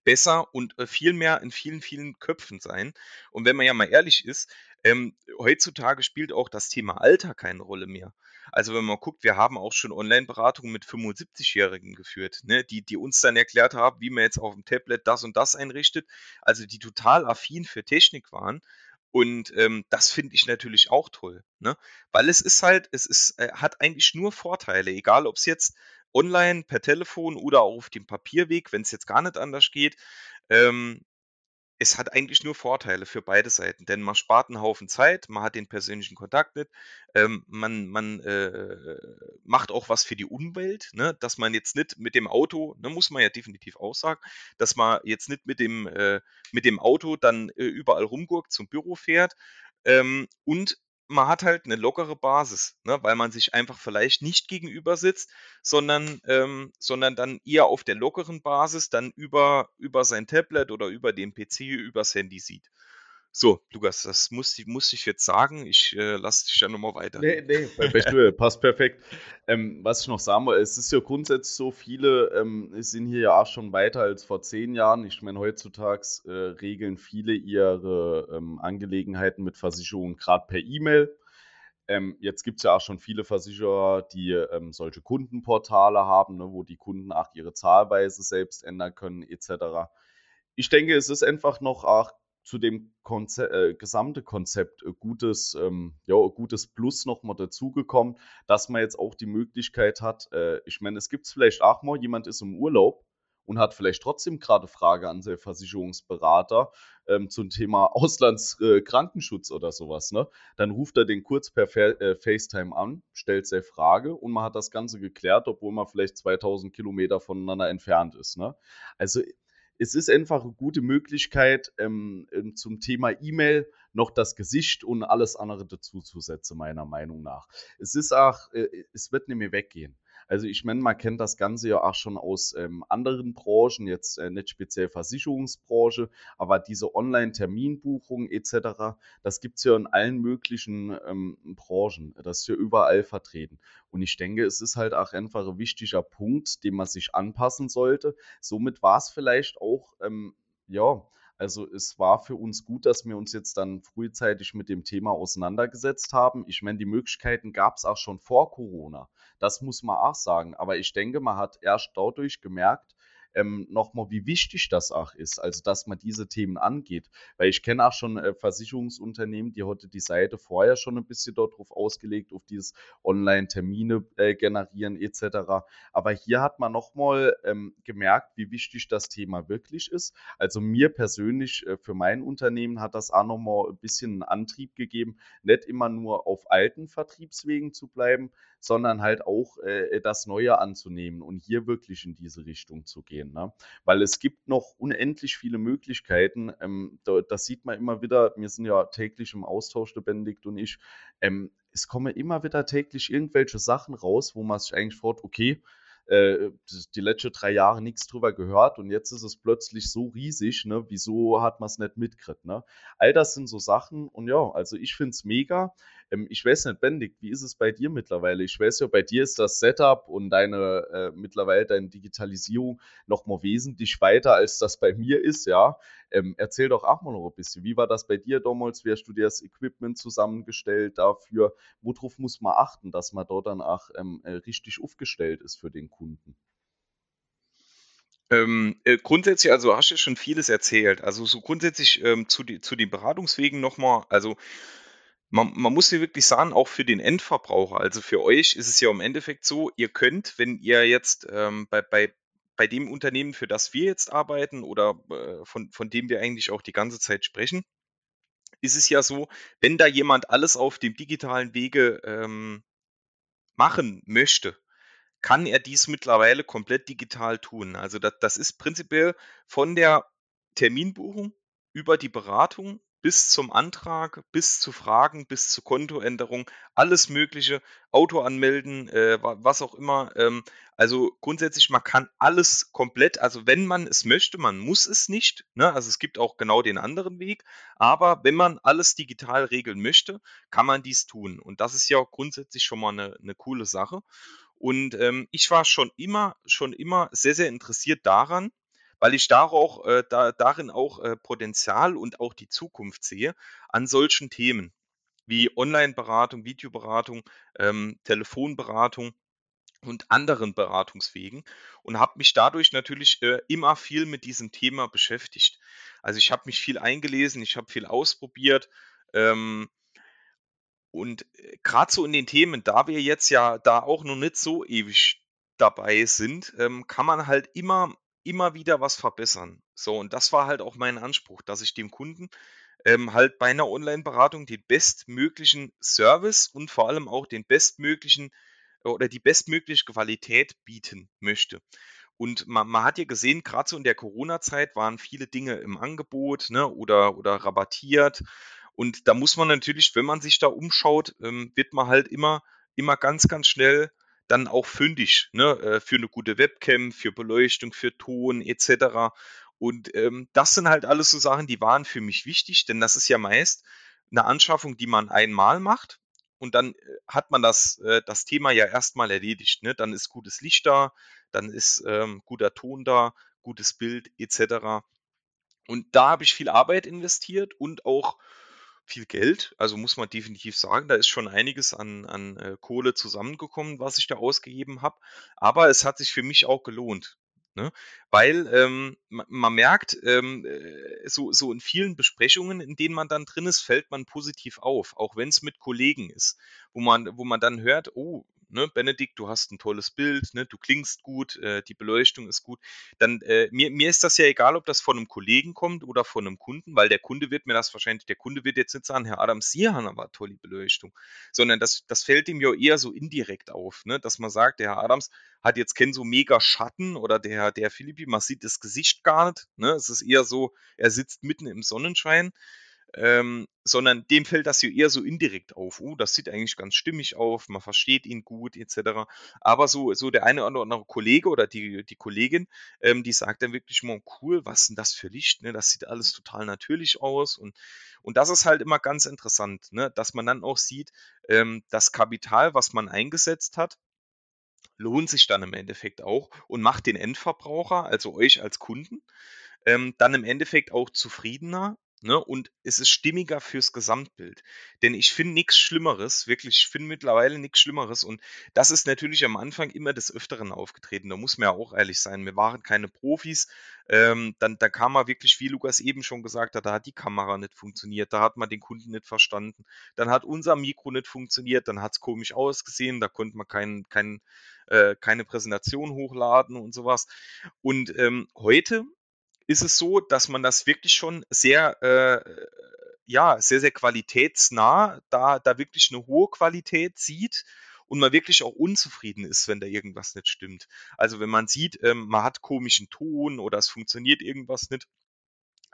besser und äh, viel mehr in vielen, vielen Köpfen sein. Und wenn man ja mal ehrlich ist, ähm, heutzutage spielt auch das Thema Alter keine Rolle mehr. Also wenn man guckt, wir haben auch schon Online-Beratungen mit 75-Jährigen geführt, ne, die, die uns dann erklärt haben, wie man jetzt auf dem Tablet das und das einrichtet, also die total affin für Technik waren und ähm, das finde ich natürlich auch toll, ne? Weil es ist halt, es ist, äh, hat eigentlich nur Vorteile, egal ob es jetzt online, per Telefon oder auch auf dem Papierweg, wenn es jetzt gar nicht anders geht. Ähm, es hat eigentlich nur Vorteile für beide Seiten, denn man spart einen Haufen Zeit, man hat den persönlichen Kontakt nicht, ähm, man, man äh, macht auch was für die Umwelt, ne? dass man jetzt nicht mit dem Auto, ne, muss man ja definitiv auch sagen, dass man jetzt nicht mit dem, äh, mit dem Auto dann äh, überall rumgurkt zum Büro fährt ähm, und man hat halt eine lockere Basis, ne, weil man sich einfach vielleicht nicht gegenüber sitzt, sondern, ähm, sondern dann eher auf der lockeren Basis dann über, über sein Tablet oder über den PC, übers Handy sieht. So, Lukas, das musste, musste ich jetzt sagen. Ich äh, lasse dich ja nochmal weiter. Nee, nee, bei passt perfekt. Ähm, was ich noch sagen wollte, es ist ja grundsätzlich so, viele ähm, sind hier ja auch schon weiter als vor zehn Jahren. Ich meine, heutzutage äh, regeln viele ihre ähm, Angelegenheiten mit Versicherungen gerade per E-Mail. Ähm, jetzt gibt es ja auch schon viele Versicherer, die ähm, solche Kundenportale haben, ne, wo die Kunden auch ihre Zahlweise selbst ändern können, etc. Ich denke, es ist einfach noch auch zu dem Konze äh, gesamte Konzept äh, gutes, ähm, ja, gutes Plus nochmal dazugekommen, dass man jetzt auch die Möglichkeit hat, äh, ich meine, es gibt vielleicht auch mal, jemand ist im Urlaub und hat vielleicht trotzdem gerade Frage an seinen Versicherungsberater ähm, zum Thema Auslandskrankenschutz äh, oder sowas, ne? Dann ruft er den kurz per Fa äh, FaceTime an, stellt seine Frage und man hat das Ganze geklärt, obwohl man vielleicht 2000 Kilometer voneinander entfernt ist, ne? Also es ist einfach eine gute Möglichkeit, ähm, ähm, zum Thema E-Mail noch das Gesicht und alles andere dazu zu setzen, meiner Meinung nach. Es ist auch, äh, es wird nicht mehr weggehen. Also ich meine, man kennt das Ganze ja auch schon aus ähm, anderen Branchen, jetzt äh, nicht speziell Versicherungsbranche, aber diese Online-Terminbuchung etc., das gibt es ja in allen möglichen ähm, Branchen. Das ist ja überall vertreten. Und ich denke, es ist halt auch einfach ein wichtiger Punkt, dem man sich anpassen sollte. Somit war es vielleicht auch, ähm, ja, also es war für uns gut, dass wir uns jetzt dann frühzeitig mit dem Thema auseinandergesetzt haben. Ich meine, die Möglichkeiten gab es auch schon vor Corona. Das muss man auch sagen. Aber ich denke, man hat erst dadurch gemerkt, ähm, nochmal, wie wichtig das auch ist, also dass man diese Themen angeht. Weil ich kenne auch schon äh, Versicherungsunternehmen, die heute die Seite vorher schon ein bisschen darauf ausgelegt, auf dieses Online-Termine äh, generieren etc. Aber hier hat man nochmal ähm, gemerkt, wie wichtig das Thema wirklich ist. Also mir persönlich, äh, für mein Unternehmen hat das auch nochmal ein bisschen einen Antrieb gegeben, nicht immer nur auf alten Vertriebswegen zu bleiben, sondern halt auch äh, das Neue anzunehmen und hier wirklich in diese Richtung zu gehen. Ne? Weil es gibt noch unendlich viele Möglichkeiten. Ähm, da, das sieht man immer wieder. Wir sind ja täglich im Austausch, der Benedikt und ich. Ähm, es kommen immer wieder täglich irgendwelche Sachen raus, wo man sich eigentlich fragt, okay, äh, die letzten drei Jahre nichts drüber gehört und jetzt ist es plötzlich so riesig, ne? Wieso hat man es nicht mitgekriegt, ne? All das sind so Sachen und ja, also ich finde es mega. Ähm, ich weiß nicht, Bendig, wie ist es bei dir mittlerweile? Ich weiß ja, bei dir ist das Setup und deine äh, mittlerweile deine Digitalisierung noch mal wesentlich weiter, als das bei mir ist, ja. Ähm, erzähl doch auch mal noch ein bisschen. Wie war das bei dir damals? Wie hast du dir das Equipment zusammengestellt dafür? Worauf muss man achten, dass man dort dann auch ähm, äh, richtig aufgestellt ist für den Kunden? Ähm, äh, grundsätzlich, also hast du schon vieles erzählt. Also so grundsätzlich ähm, zu, die, zu den Beratungswegen nochmal. Also man, man muss hier wirklich sagen, auch für den Endverbraucher, also für euch ist es ja im Endeffekt so, ihr könnt, wenn ihr jetzt ähm, bei, bei, bei dem Unternehmen, für das wir jetzt arbeiten oder äh, von, von dem wir eigentlich auch die ganze Zeit sprechen, ist es ja so, wenn da jemand alles auf dem digitalen Wege ähm, machen möchte, kann er dies mittlerweile komplett digital tun. Also das, das ist prinzipiell von der Terminbuchung über die Beratung bis zum Antrag, bis zu Fragen, bis zu Kontoänderung, alles Mögliche, Auto anmelden, äh, was auch immer. Ähm, also grundsätzlich, man kann alles komplett, also wenn man es möchte, man muss es nicht. Ne? Also es gibt auch genau den anderen Weg. Aber wenn man alles digital regeln möchte, kann man dies tun. Und das ist ja auch grundsätzlich schon mal eine, eine coole Sache. Und ähm, ich war schon immer, schon immer sehr, sehr interessiert daran, weil ich da auch, äh, da, darin auch äh, Potenzial und auch die Zukunft sehe an solchen Themen wie Online-Beratung, Videoberatung, ähm, Telefonberatung und anderen Beratungswegen und habe mich dadurch natürlich äh, immer viel mit diesem Thema beschäftigt. Also ich habe mich viel eingelesen, ich habe viel ausprobiert ähm, und äh, gerade so in den Themen, da wir jetzt ja da auch noch nicht so ewig dabei sind, ähm, kann man halt immer immer wieder was verbessern. So, und das war halt auch mein Anspruch, dass ich dem Kunden ähm, halt bei einer Online-Beratung den bestmöglichen Service und vor allem auch den bestmöglichen oder die bestmögliche Qualität bieten möchte. Und man, man hat ja gesehen, gerade so in der Corona-Zeit waren viele Dinge im Angebot ne, oder, oder rabattiert. Und da muss man natürlich, wenn man sich da umschaut, ähm, wird man halt immer, immer ganz, ganz schnell dann auch fündig, ne, äh, für eine gute Webcam, für Beleuchtung, für Ton etc. Und ähm, das sind halt alles so Sachen, die waren für mich wichtig, denn das ist ja meist eine Anschaffung, die man einmal macht und dann äh, hat man das, äh, das Thema ja erstmal erledigt. Ne? Dann ist gutes Licht da, dann ist ähm, guter Ton da, gutes Bild etc. Und da habe ich viel Arbeit investiert und auch viel Geld. Also muss man definitiv sagen, da ist schon einiges an, an äh, Kohle zusammengekommen, was ich da ausgegeben habe. Aber es hat sich für mich auch gelohnt. Ne? Weil ähm, man, man, merkt, ähm, äh, so, so in vielen Besprechungen, in denen man dann drin ist, fällt man positiv auf, auch wenn es mit Kollegen ist, wo man, wo man dann hört, oh, ne, Benedikt, du hast ein tolles Bild, ne, du klingst gut, äh, die Beleuchtung ist gut, dann äh, mir, mir ist das ja egal, ob das von einem Kollegen kommt oder von einem Kunden, weil der Kunde wird mir das wahrscheinlich, der Kunde wird jetzt nicht sagen, Herr Adams, Sie haben aber tolle Beleuchtung, sondern das, das fällt ihm ja eher so indirekt auf, ne, dass man sagt, der Herr Adams hat jetzt keinen so mega Schatten oder der, der Philippi, man sieht das Gesicht gar nicht, ne, es ist eher so, er sitzt mitten im Sonnenschein ähm, sondern dem fällt das hier eher so indirekt auf. Uh, das sieht eigentlich ganz stimmig auf, man versteht ihn gut, etc. Aber so, so der eine oder andere Kollege oder die, die Kollegin, ähm, die sagt dann wirklich mal, cool, was ist denn das für Licht? Ne? Das sieht alles total natürlich aus. Und, und das ist halt immer ganz interessant, ne? dass man dann auch sieht, ähm, das Kapital, was man eingesetzt hat, lohnt sich dann im Endeffekt auch und macht den Endverbraucher, also euch als Kunden, ähm, dann im Endeffekt auch zufriedener Ne? Und es ist stimmiger fürs Gesamtbild. Denn ich finde nichts Schlimmeres, wirklich, ich finde mittlerweile nichts Schlimmeres. Und das ist natürlich am Anfang immer des Öfteren aufgetreten. Da muss man ja auch ehrlich sein. Wir waren keine Profis. Ähm, dann, da kam mal wirklich, wie Lukas eben schon gesagt hat, da hat die Kamera nicht funktioniert, da hat man den Kunden nicht verstanden. Dann hat unser Mikro nicht funktioniert, dann hat es komisch ausgesehen, da konnte man kein, kein, äh, keine Präsentation hochladen und sowas. Und ähm, heute ist es so, dass man das wirklich schon sehr, äh, ja, sehr, sehr qualitätsnah, da, da wirklich eine hohe Qualität sieht und man wirklich auch unzufrieden ist, wenn da irgendwas nicht stimmt. Also wenn man sieht, ähm, man hat komischen Ton oder es funktioniert irgendwas nicht,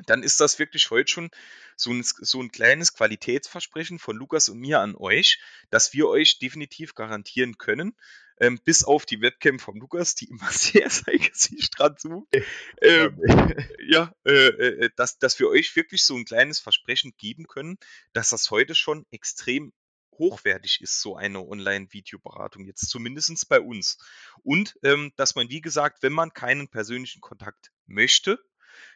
dann ist das wirklich heute schon so ein, so ein kleines Qualitätsversprechen von Lukas und mir an euch, dass wir euch definitiv garantieren können, ähm, bis auf die Webcam von Lukas, die immer sehr sein Gesicht dran zoomt, ähm, ja, äh, äh, dass, dass wir euch wirklich so ein kleines Versprechen geben können, dass das heute schon extrem hochwertig ist, so eine Online-Videoberatung, jetzt zumindest bei uns. Und ähm, dass man, wie gesagt, wenn man keinen persönlichen Kontakt möchte,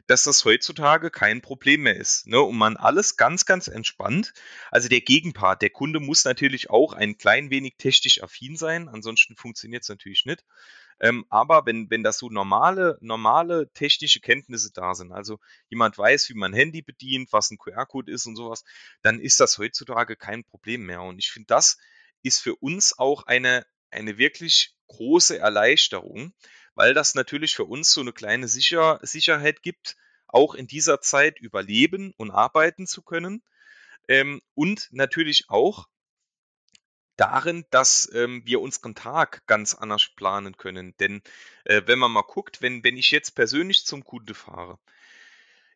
dass das heutzutage kein Problem mehr ist. Ne? Und man alles ganz, ganz entspannt. Also der Gegenpart, der Kunde muss natürlich auch ein klein wenig technisch affin sein, ansonsten funktioniert es natürlich nicht. Ähm, aber wenn, wenn das so normale, normale technische Kenntnisse da sind, also jemand weiß, wie man Handy bedient, was ein QR-Code ist und sowas, dann ist das heutzutage kein Problem mehr. Und ich finde, das ist für uns auch eine, eine wirklich große Erleichterung, weil das natürlich für uns so eine kleine Sicher Sicherheit gibt, auch in dieser Zeit überleben und arbeiten zu können. Ähm, und natürlich auch darin, dass ähm, wir unseren Tag ganz anders planen können. Denn äh, wenn man mal guckt, wenn, wenn ich jetzt persönlich zum Kunde fahre,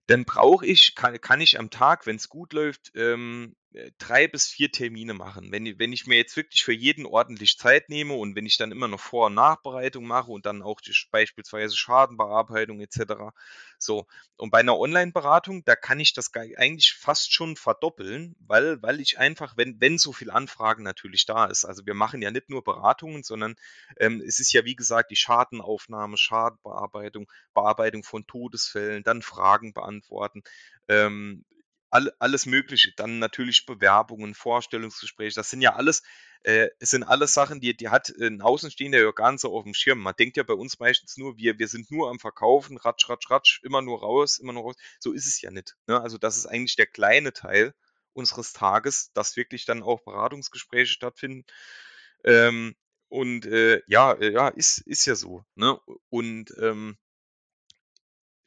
dann brauche ich, kann, kann ich am Tag, wenn es gut läuft, ähm, äh, drei bis vier Termine machen. Wenn, wenn ich mir jetzt wirklich für jeden ordentlich Zeit nehme und wenn ich dann immer noch Vor- und Nachbereitung mache und dann auch die, beispielsweise Schadenbearbeitung etc. So, und bei einer Online-Beratung, da kann ich das eigentlich fast schon verdoppeln, weil, weil ich einfach, wenn, wenn so viel Anfragen natürlich da ist, also wir machen ja nicht nur Beratungen, sondern ähm, es ist ja wie gesagt die Schadenaufnahme, Schadenbearbeitung, Bearbeitung von Todesfällen, dann Fragen beantworten, ähm, all, alles Mögliche. Dann natürlich Bewerbungen, Vorstellungsgespräche. Das sind ja alles, äh, es sind alles Sachen, die, die hat ein Außenstehender ja nicht so auf dem Schirm. Man denkt ja bei uns meistens nur, wir, wir sind nur am Verkaufen, ratsch, ratsch, ratsch, immer nur raus, immer nur raus. So ist es ja nicht. Ne? Also das ist eigentlich der kleine Teil unseres Tages, dass wirklich dann auch Beratungsgespräche stattfinden. Ähm, und äh, ja, äh, ja, ist, ist ja so. Ne? Und ähm,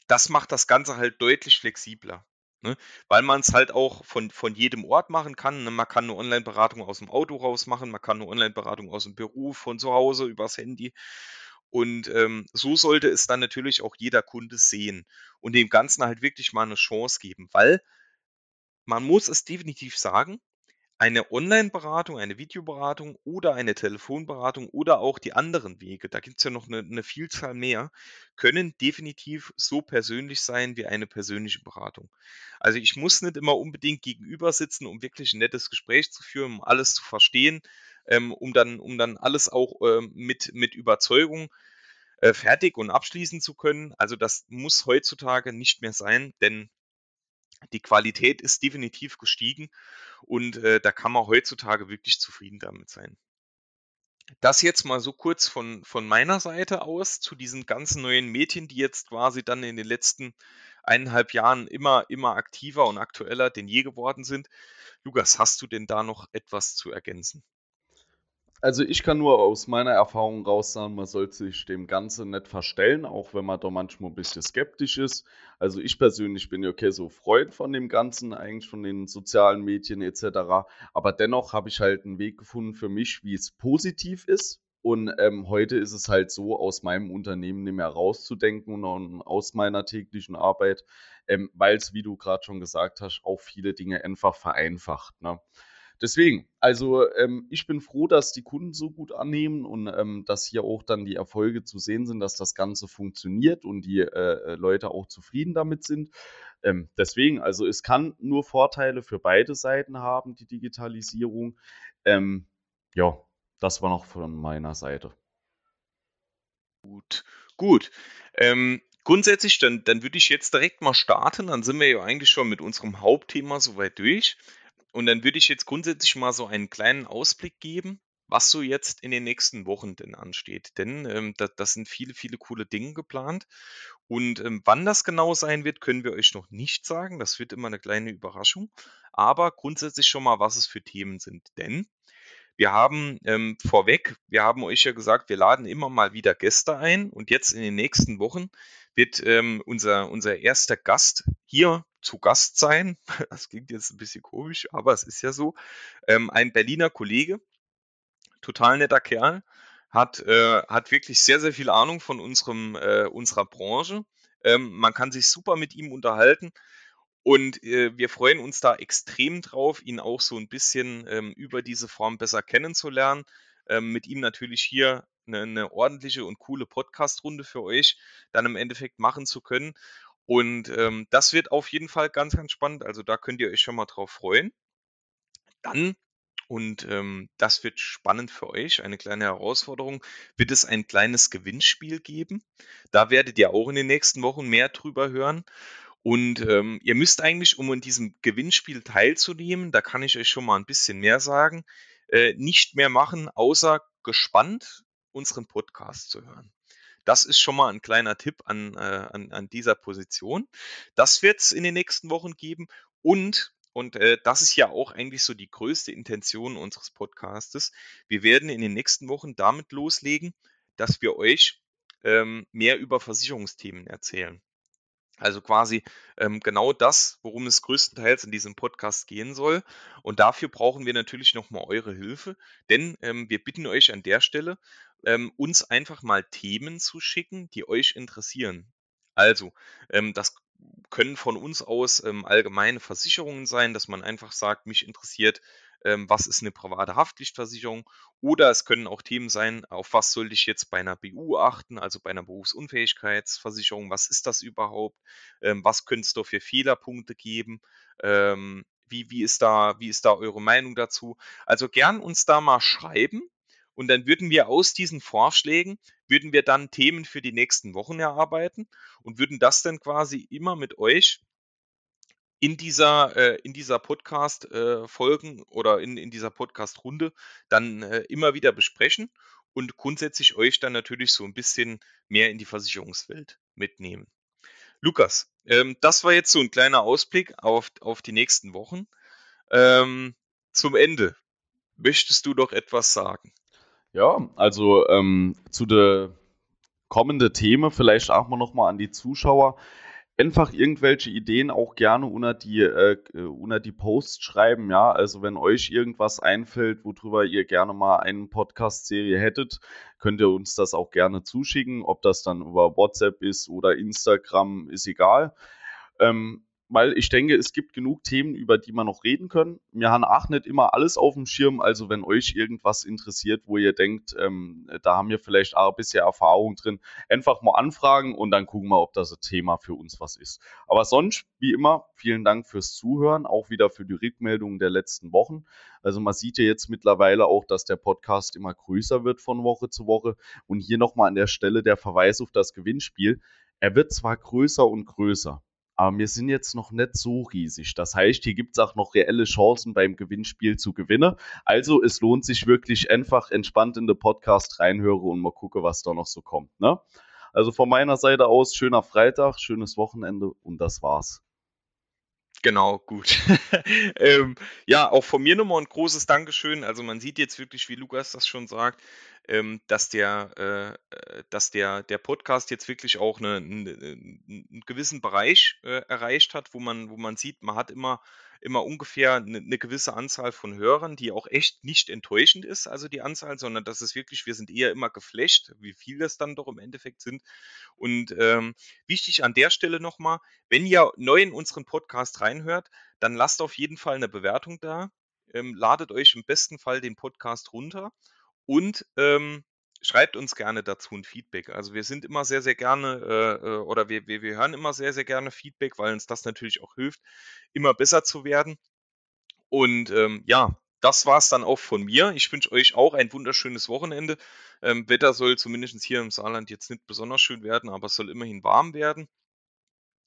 das macht das Ganze halt deutlich flexibler. Ne? Weil man es halt auch von, von jedem Ort machen kann. Ne? Man kann eine Online-Beratung aus dem Auto raus machen, man kann eine Online-Beratung aus dem Büro, von zu Hause, übers Handy. Und ähm, so sollte es dann natürlich auch jeder Kunde sehen und dem Ganzen halt wirklich mal eine Chance geben, weil man muss es definitiv sagen, eine Online-Beratung, eine Videoberatung oder eine Telefonberatung oder auch die anderen Wege, da gibt es ja noch eine, eine Vielzahl mehr, können definitiv so persönlich sein wie eine persönliche Beratung. Also ich muss nicht immer unbedingt gegenüber sitzen, um wirklich ein nettes Gespräch zu führen, um alles zu verstehen, ähm, um, dann, um dann alles auch ähm, mit, mit Überzeugung äh, fertig und abschließen zu können. Also das muss heutzutage nicht mehr sein, denn die Qualität ist definitiv gestiegen und äh, da kann man heutzutage wirklich zufrieden damit sein. Das jetzt mal so kurz von, von meiner Seite aus zu diesen ganzen neuen Medien, die jetzt quasi dann in den letzten eineinhalb Jahren immer, immer aktiver und aktueller denn je geworden sind. Lukas, hast du denn da noch etwas zu ergänzen? Also ich kann nur aus meiner Erfahrung raus sagen, man sollte sich dem Ganzen nicht verstellen, auch wenn man da manchmal ein bisschen skeptisch ist. Also ich persönlich bin ja okay so Freund von dem Ganzen, eigentlich von den sozialen Medien etc. Aber dennoch habe ich halt einen Weg gefunden für mich, wie es positiv ist. Und ähm, heute ist es halt so, aus meinem Unternehmen nicht mehr rauszudenken und aus meiner täglichen Arbeit, ähm, weil es, wie du gerade schon gesagt hast, auch viele Dinge einfach vereinfacht. Ne? Deswegen, also ähm, ich bin froh, dass die Kunden so gut annehmen und ähm, dass hier auch dann die Erfolge zu sehen sind, dass das Ganze funktioniert und die äh, äh, Leute auch zufrieden damit sind. Ähm, deswegen, also es kann nur Vorteile für beide Seiten haben, die Digitalisierung. Ähm, ja, das war noch von meiner Seite. Gut, gut. Ähm, grundsätzlich, dann, dann würde ich jetzt direkt mal starten. Dann sind wir ja eigentlich schon mit unserem Hauptthema soweit durch. Und dann würde ich jetzt grundsätzlich mal so einen kleinen Ausblick geben, was so jetzt in den nächsten Wochen denn ansteht. Denn ähm, da, das sind viele, viele coole Dinge geplant. Und ähm, wann das genau sein wird, können wir euch noch nicht sagen. Das wird immer eine kleine Überraschung. Aber grundsätzlich schon mal, was es für Themen sind. Denn wir haben ähm, vorweg, wir haben euch ja gesagt, wir laden immer mal wieder Gäste ein. Und jetzt in den nächsten Wochen wird ähm, unser, unser erster Gast hier zu Gast sein. Das klingt jetzt ein bisschen komisch, aber es ist ja so. Ähm, ein Berliner Kollege, total netter Kerl, hat, äh, hat wirklich sehr, sehr viel Ahnung von unserem, äh, unserer Branche. Ähm, man kann sich super mit ihm unterhalten. Und äh, wir freuen uns da extrem drauf, ihn auch so ein bisschen ähm, über diese Form besser kennenzulernen. Ähm, mit ihm natürlich hier eine, eine ordentliche und coole Podcast-Runde für euch dann im Endeffekt machen zu können. Und ähm, das wird auf jeden Fall ganz, ganz spannend. Also da könnt ihr euch schon mal drauf freuen. Dann, und ähm, das wird spannend für euch, eine kleine Herausforderung, wird es ein kleines Gewinnspiel geben. Da werdet ihr auch in den nächsten Wochen mehr drüber hören. Und ähm, ihr müsst eigentlich, um in diesem Gewinnspiel teilzunehmen, da kann ich euch schon mal ein bisschen mehr sagen, äh, nicht mehr machen, außer gespannt unseren Podcast zu hören. Das ist schon mal ein kleiner Tipp an, äh, an, an dieser Position. Das wird es in den nächsten Wochen geben. Und, und äh, das ist ja auch eigentlich so die größte Intention unseres Podcastes, wir werden in den nächsten Wochen damit loslegen, dass wir euch ähm, mehr über Versicherungsthemen erzählen. Also quasi ähm, genau das, worum es größtenteils in diesem Podcast gehen soll. Und dafür brauchen wir natürlich nochmal eure Hilfe, denn ähm, wir bitten euch an der Stelle, ähm, uns einfach mal Themen zu schicken, die euch interessieren. Also, ähm, das können von uns aus ähm, allgemeine Versicherungen sein, dass man einfach sagt, mich interessiert was ist eine private Haftpflichtversicherung? Oder es können auch Themen sein, auf was sollte ich jetzt bei einer BU achten, also bei einer Berufsunfähigkeitsversicherung, was ist das überhaupt, ähm, was könnte es da für Fehlerpunkte geben, ähm, wie, wie, ist da, wie ist da eure Meinung dazu? Also gern uns da mal schreiben und dann würden wir aus diesen Vorschlägen, würden wir dann Themen für die nächsten Wochen erarbeiten und würden das dann quasi immer mit euch in dieser, äh, in dieser Podcast-Folgen äh, oder in, in dieser Podcast-Runde dann äh, immer wieder besprechen und grundsätzlich euch dann natürlich so ein bisschen mehr in die Versicherungswelt mitnehmen. Lukas, ähm, das war jetzt so ein kleiner Ausblick auf, auf die nächsten Wochen. Ähm, zum Ende, möchtest du doch etwas sagen? Ja, also ähm, zu der kommenden Themen vielleicht auch mal nochmal an die Zuschauer einfach irgendwelche Ideen auch gerne unter die, äh, unter die Posts schreiben, ja. Also wenn euch irgendwas einfällt, worüber ihr gerne mal eine Podcast-Serie hättet, könnt ihr uns das auch gerne zuschicken. Ob das dann über WhatsApp ist oder Instagram, ist egal. Ähm, weil ich denke, es gibt genug Themen, über die man noch reden können. Wir haben auch nicht immer alles auf dem Schirm, also wenn euch irgendwas interessiert, wo ihr denkt, ähm, da haben wir vielleicht auch bisher Erfahrung drin, einfach mal anfragen und dann gucken wir, ob das ein Thema für uns was ist. Aber sonst, wie immer, vielen Dank fürs Zuhören, auch wieder für die Rückmeldungen der letzten Wochen. Also man sieht ja jetzt mittlerweile auch, dass der Podcast immer größer wird von Woche zu Woche. Und hier nochmal an der Stelle der Verweis auf das Gewinnspiel. Er wird zwar größer und größer, aber wir sind jetzt noch nicht so riesig. Das heißt, hier gibt es auch noch reelle Chancen beim Gewinnspiel zu gewinnen. Also es lohnt sich wirklich einfach entspannt in den Podcast reinhören und mal gucken, was da noch so kommt. Ne? Also von meiner Seite aus schöner Freitag, schönes Wochenende und das war's. Genau, gut. ähm, ja, auch von mir nochmal ein großes Dankeschön. Also man sieht jetzt wirklich, wie Lukas das schon sagt, ähm, dass der, äh, äh dass der, der Podcast jetzt wirklich auch eine, eine, einen gewissen Bereich äh, erreicht hat, wo man, wo man sieht, man hat immer immer ungefähr eine, eine gewisse Anzahl von Hörern, die auch echt nicht enttäuschend ist, also die Anzahl, sondern das ist wirklich, wir sind eher immer geflasht, wie viel das dann doch im Endeffekt sind. Und ähm, wichtig an der Stelle nochmal, wenn ihr neu in unseren Podcast reinhört, dann lasst auf jeden Fall eine Bewertung da. Ähm, ladet euch im besten Fall den Podcast runter und ähm, schreibt uns gerne dazu ein Feedback. Also wir sind immer sehr, sehr gerne äh, äh, oder wir, wir, wir hören immer sehr, sehr gerne Feedback, weil uns das natürlich auch hilft, immer besser zu werden. Und ähm, ja, das war es dann auch von mir. Ich wünsche euch auch ein wunderschönes Wochenende. Ähm, Wetter soll zumindest hier im Saarland jetzt nicht besonders schön werden, aber es soll immerhin warm werden.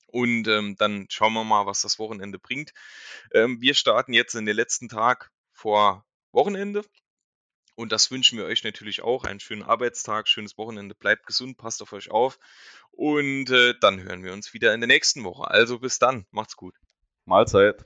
Und ähm, dann schauen wir mal, was das Wochenende bringt. Ähm, wir starten jetzt in den letzten Tag vor Wochenende. Und das wünschen wir euch natürlich auch. Einen schönen Arbeitstag, schönes Wochenende. Bleibt gesund, passt auf euch auf. Und äh, dann hören wir uns wieder in der nächsten Woche. Also bis dann. Macht's gut. Mahlzeit.